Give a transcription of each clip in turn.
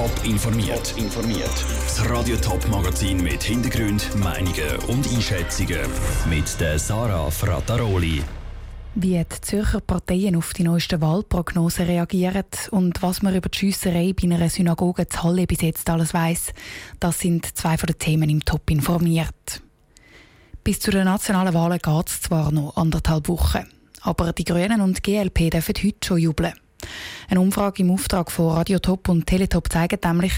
Top informiert. informiert. Das Radio Top Magazin mit Hintergrund, Meinungen und Einschätzungen mit der Sarah Frataroli. Wie die Zürcher Parteien auf die neuesten Wahlprognosen reagieren und was man über die Schiesserei bei einer Synagoge zu Halle bis jetzt alles weiss, das sind zwei von den Themen im Top informiert. Bis zu den nationalen Wahlen geht es zwar noch anderthalb Wochen, aber die Grünen und die GLP dürfen heute schon jubeln. Eine Umfrage im Auftrag von Radio Top und Teletop zeigt nämlich,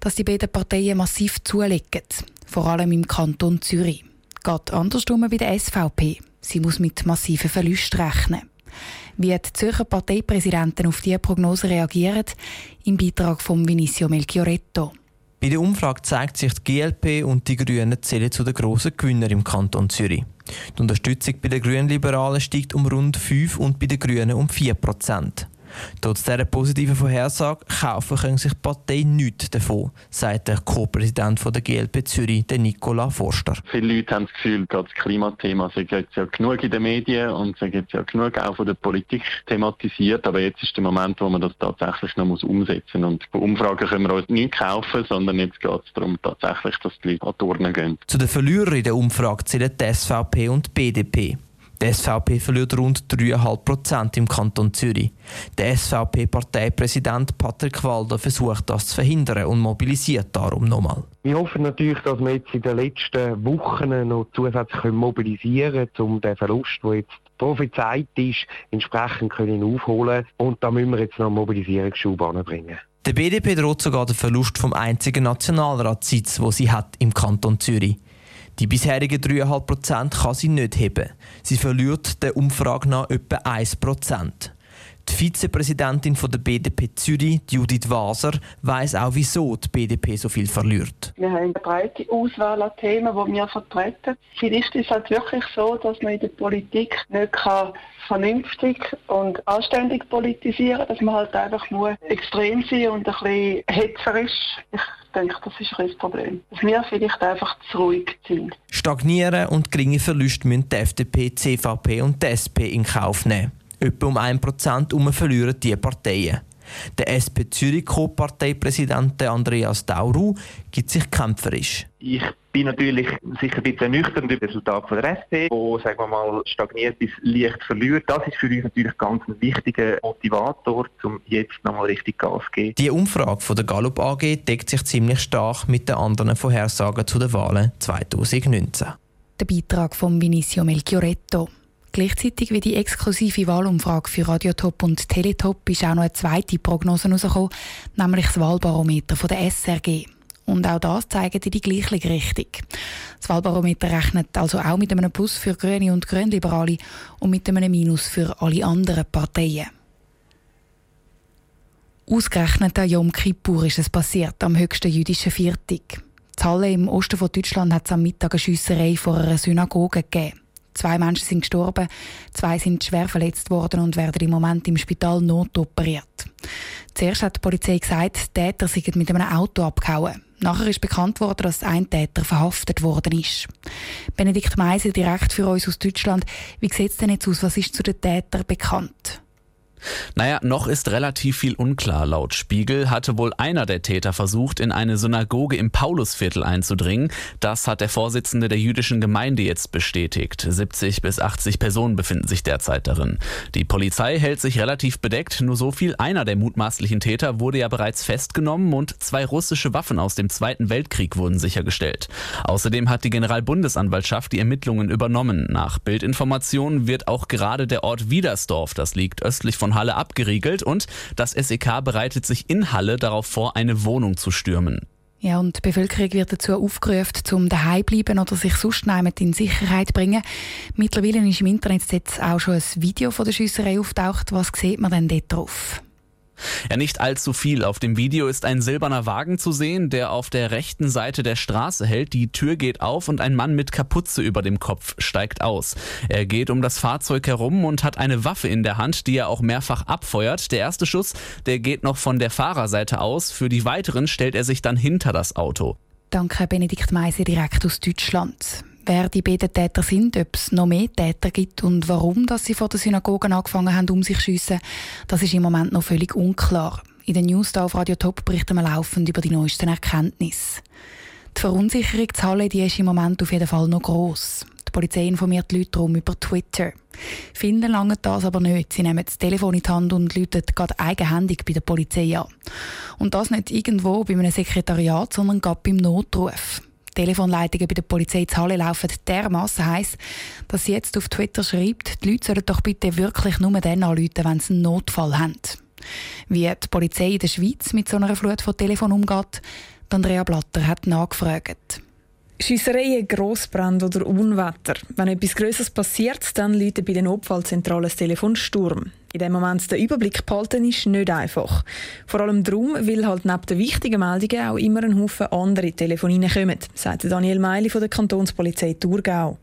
dass die beiden Parteien massiv zulegen, vor allem im Kanton Zürich. Geht andersrum bei der SVP. Sie muss mit massiven Verlusten rechnen. Wie die Zürcher Parteipräsidenten auf diese Prognose reagieren, im Beitrag von Vinicio Melchioretto. Bei der Umfrage zeigt sich, die GLP und die Grünen zählen zu den grossen Gewinnern im Kanton Zürich. Die Unterstützung bei den Grünliberalen steigt um rund 5 und bei den Grünen um 4 Prozent. Trotz dieser positiven Vorhersage kaufen können sich die Partei nichts davon, sagt der Co-Präsident der GLP Zürich, der Nicola Forster. Viele Leute haben das Gefühl, das Klimathema sei jetzt ja genug in den Medien und sei jetzt ja genug auch von der Politik thematisiert, aber jetzt ist der Moment, wo man das tatsächlich noch muss umsetzen muss. Und bei Umfragen können wir uns nicht kaufen, sondern jetzt geht es darum, tatsächlich, dass die Leute an die Urne gehen. Zu den Verlierern in der Umfrage zählen die SVP und die BDP. Die SVP verliert rund 3,5 Prozent im Kanton Zürich. Der SVP-Parteipräsident Patrick Walder versucht das zu verhindern und mobilisiert darum nochmal. Wir hoffen natürlich, dass wir jetzt in den letzten Wochen noch zusätzlich mobilisieren können, um den Verlust, der jetzt prophezeit ist, entsprechend können aufholen Und da müssen wir jetzt noch Mobilisierungsschub anbringen. Der BDP droht sogar den Verlust vom einzigen Nationalratssitz, wo sie hat im Kanton Zürich. Die bisherigen 3,5 Prozent kann sie nicht heben. Sie verliert der Umfrage nach etwa 1 Prozent. Die Vizepräsidentin der BDP Zürich, Judith Waser, weiß auch, wieso die BDP so viel verliert. Wir haben eine breite Auswahl an Themen, die wir vertreten. Vielleicht ist es halt wirklich so, dass man in der Politik nicht vernünftig und anständig politisieren kann, dass man halt einfach nur extrem sein und ein bisschen hetzerisch. Ich denke, das ist ein Problem. Dass wir vielleicht einfach zu ruhig sind. Stagnieren und geringe Verluste müssen die FDP, CVP und die SP in Kauf nehmen. Etwa um 1% verlieren diese Parteien. Der SP Zürich Co-Parteipräsident Andreas Dauru gibt sich kämpferisch. Ich bin natürlich sicher ein bisschen nüchtern über das Resultat von der SP, wo sagen wir mal stagniert bis leicht verliert. Das ist für uns natürlich ganz ein wichtiger Motivator, um jetzt nochmal richtig Gas zu geben. Die Umfrage von der Gallup AG deckt sich ziemlich stark mit den anderen Vorhersagen zu den Wahlen 2019. Der Beitrag von Vinicio Melchioretto. Gleichzeitig wie die exklusive Wahlumfrage für Radiotop und Teletop ist auch noch eine zweite Prognose herausgekommen, nämlich das Wahlbarometer von der SRG. Und auch das zeigt in die gleiche Richtung. Das Wahlbarometer rechnet also auch mit einem Plus für Grüne und Grünliberale und mit einem Minus für alle anderen Parteien. Ausgerechnet an Yom Kippur ist es passiert, am höchsten jüdischen Viertag. In im Osten von Deutschland hat es am Mittag eine Schiesserei vor einer Synagoge gegeben. Zwei Menschen sind gestorben, zwei sind schwer verletzt worden und werden im Moment im Spital notoperiert. Zuerst hat die Polizei gesagt, die Täter seien mit einem Auto abgehauen. Nachher ist bekannt worden, dass ein Täter verhaftet worden ist. Benedikt Meiser, direkt für uns aus Deutschland. Wie sieht es denn jetzt aus? Was ist zu den Tätern bekannt? Naja, noch ist relativ viel unklar. Laut Spiegel hatte wohl einer der Täter versucht, in eine Synagoge im Paulusviertel einzudringen. Das hat der Vorsitzende der jüdischen Gemeinde jetzt bestätigt. 70 bis 80 Personen befinden sich derzeit darin. Die Polizei hält sich relativ bedeckt. Nur so viel. Einer der mutmaßlichen Täter wurde ja bereits festgenommen und zwei russische Waffen aus dem Zweiten Weltkrieg wurden sichergestellt. Außerdem hat die Generalbundesanwaltschaft die Ermittlungen übernommen. Nach Bildinformationen wird auch gerade der Ort Wiedersdorf, das liegt östlich von Halle abgeriegelt und das SEK bereitet sich in Halle darauf vor, eine Wohnung zu stürmen. Ja, und die Bevölkerung wird dazu aufgerufen, zum daheim bleiben oder sich sonst in Sicherheit bringen. Mittlerweile ist im Internet jetzt auch schon ein Video von der Schüsserei auftaucht. Was sieht man denn dort drauf? Ja, nicht allzu viel. Auf dem Video ist ein silberner Wagen zu sehen, der auf der rechten Seite der Straße hält. Die Tür geht auf und ein Mann mit Kapuze über dem Kopf steigt aus. Er geht um das Fahrzeug herum und hat eine Waffe in der Hand, die er auch mehrfach abfeuert. Der erste Schuss, der geht noch von der Fahrerseite aus. Für die weiteren stellt er sich dann hinter das Auto. Danke, Benedikt Meise, direkt aus Deutschland wer die beiden Täter sind, ob es noch mehr Täter gibt und warum dass sie vor der Synagoge angefangen haben, um sich zu schiessen, das ist im Moment noch völlig unklar. In den News auf Radio Top berichten wir laufend über die neuesten Erkenntnisse. Die Verunsicherung zu Halle die ist im Moment auf jeden Fall noch gross. Die Polizei informiert die Leute darum über Twitter. Finden lange das aber nicht. Sie nehmen das Telefon in die Hand und läuten gerade eigenhändig bei der Polizei an. Und das nicht irgendwo bei einem Sekretariat, sondern gerade beim Notruf. Telefonleitungen bei der Polizei zu Halle laufen dermaßen heiß, dass sie jetzt auf Twitter schreibt, die Leute sollen doch bitte wirklich nur dann anrufen, wenn sie einen Notfall haben. Wie die Polizei in der Schweiz mit so einer Flut von Telefon umgeht, Andrea Blatter hat nachgefragt. Schiessereien, Grossbrand oder Unwetter. Wenn etwas Größeres passiert, dann läutet bei den Notfallzentralen das Telefon Sturm. In dem Moment den Überblick behalten ist nicht einfach. Vor allem darum, weil halt neben den wichtigen Meldungen auch immer ein Haufen andere Telefone kommen, sagt Daniel Meili von der Kantonspolizei Thurgau.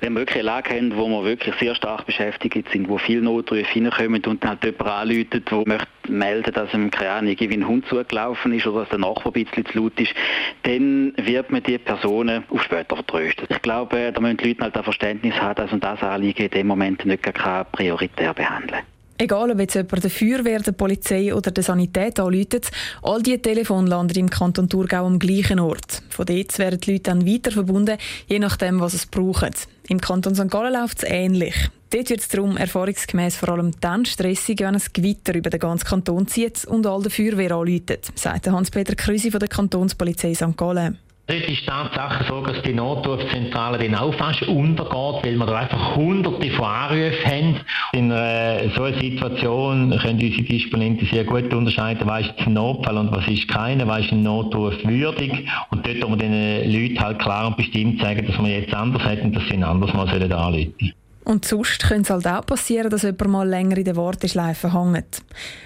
Wenn wir wirklich eine Lage haben, wo wir wirklich sehr stark beschäftigt sind, wo viele Notrufe hineinkommen und dann halt jemand anläutet, der möchte melden, dass ihm, keine Ahnung, irgendwie ein Hund zugelaufen ist oder dass der Nachbar ein bisschen zu laut ist, dann wird man die Personen auf später vertröstet. Ich glaube, da müssen die Leute halt ein Verständnis haben, dass man das Anliegen in dem Moment nicht prioritär behandeln Egal, ob jetzt jemand der Feuerwehr, der Polizei oder der Sanität anläutet, all diese Telefone landen im Kanton Thurgau am gleichen Ort. Von dort werden die Leute dann weiter verbunden, je nachdem, was es braucht. Im Kanton St. Gallen läuft es ähnlich. Dort wird es darum erfahrungsgemäß vor allem dann stressig, wenn es Gewitter über den ganzen Kanton zieht und all der Feuerwehr anläutet, sagt Hans-Peter Krüsi von der Kantonspolizei St. Gallen. Dort ist die Tatsache so, dass die Notrufzentrale dann auch fast untergeht, weil wir da einfach hunderte von Anrufen haben. In äh, so einer Situation können unsere Disponenten sehr gut unterscheiden, was ist ein Notfall und was ist keiner, was ist ein Notruf würdig. Und dort muss man den Leuten halt klar und bestimmt sagen, dass wir jetzt anders hätten, dass sie ein anderes Mal anrufen sollen. Und sonst könnte es halt auch passieren, dass jemand mal länger in der Warteschleife hängt. Ein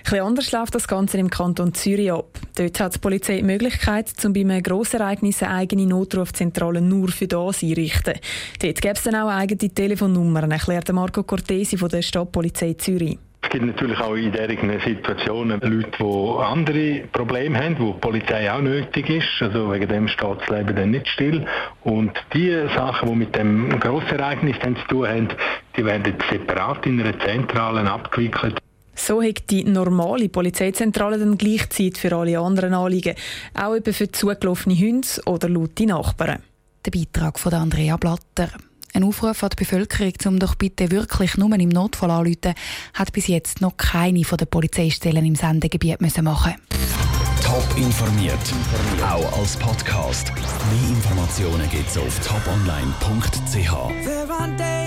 bisschen anders läuft das Ganze im Kanton Zürich ab. Dort hat die Polizei die Möglichkeit, zum bei einem Grossereignis eine eigene Notrufzentrale nur für das einrichten. Dort gäbe es dann auch eigene Telefonnummern, erklärt Marco Cortesi von der Stadtpolizei Zürich. Gibt natürlich auch in diesen Situationen Leute, die andere Probleme haben, wo die Polizei auch nötig ist. Also wegen dem steht das Leben dann nicht still. Und die Sachen, die mit dem Grossereignis dann zu tun haben, die werden separat in einer Zentrale abgewickelt. So hat die normale Polizeizentrale dann gleich Zeit für alle anderen Anliegen, auch eben für zugelaufene Hunde oder laute Nachbarn. Der Beitrag von Andrea Blatter. Ein Aufruf an die Bevölkerung, um doch bitte wirklich nur im Notfall anzurufen, hat bis jetzt noch keine von den Polizeistellen im Sendegebiet müssen machen Top informiert, auch als Podcast. Mehr Informationen gibt es auf toponline.ch.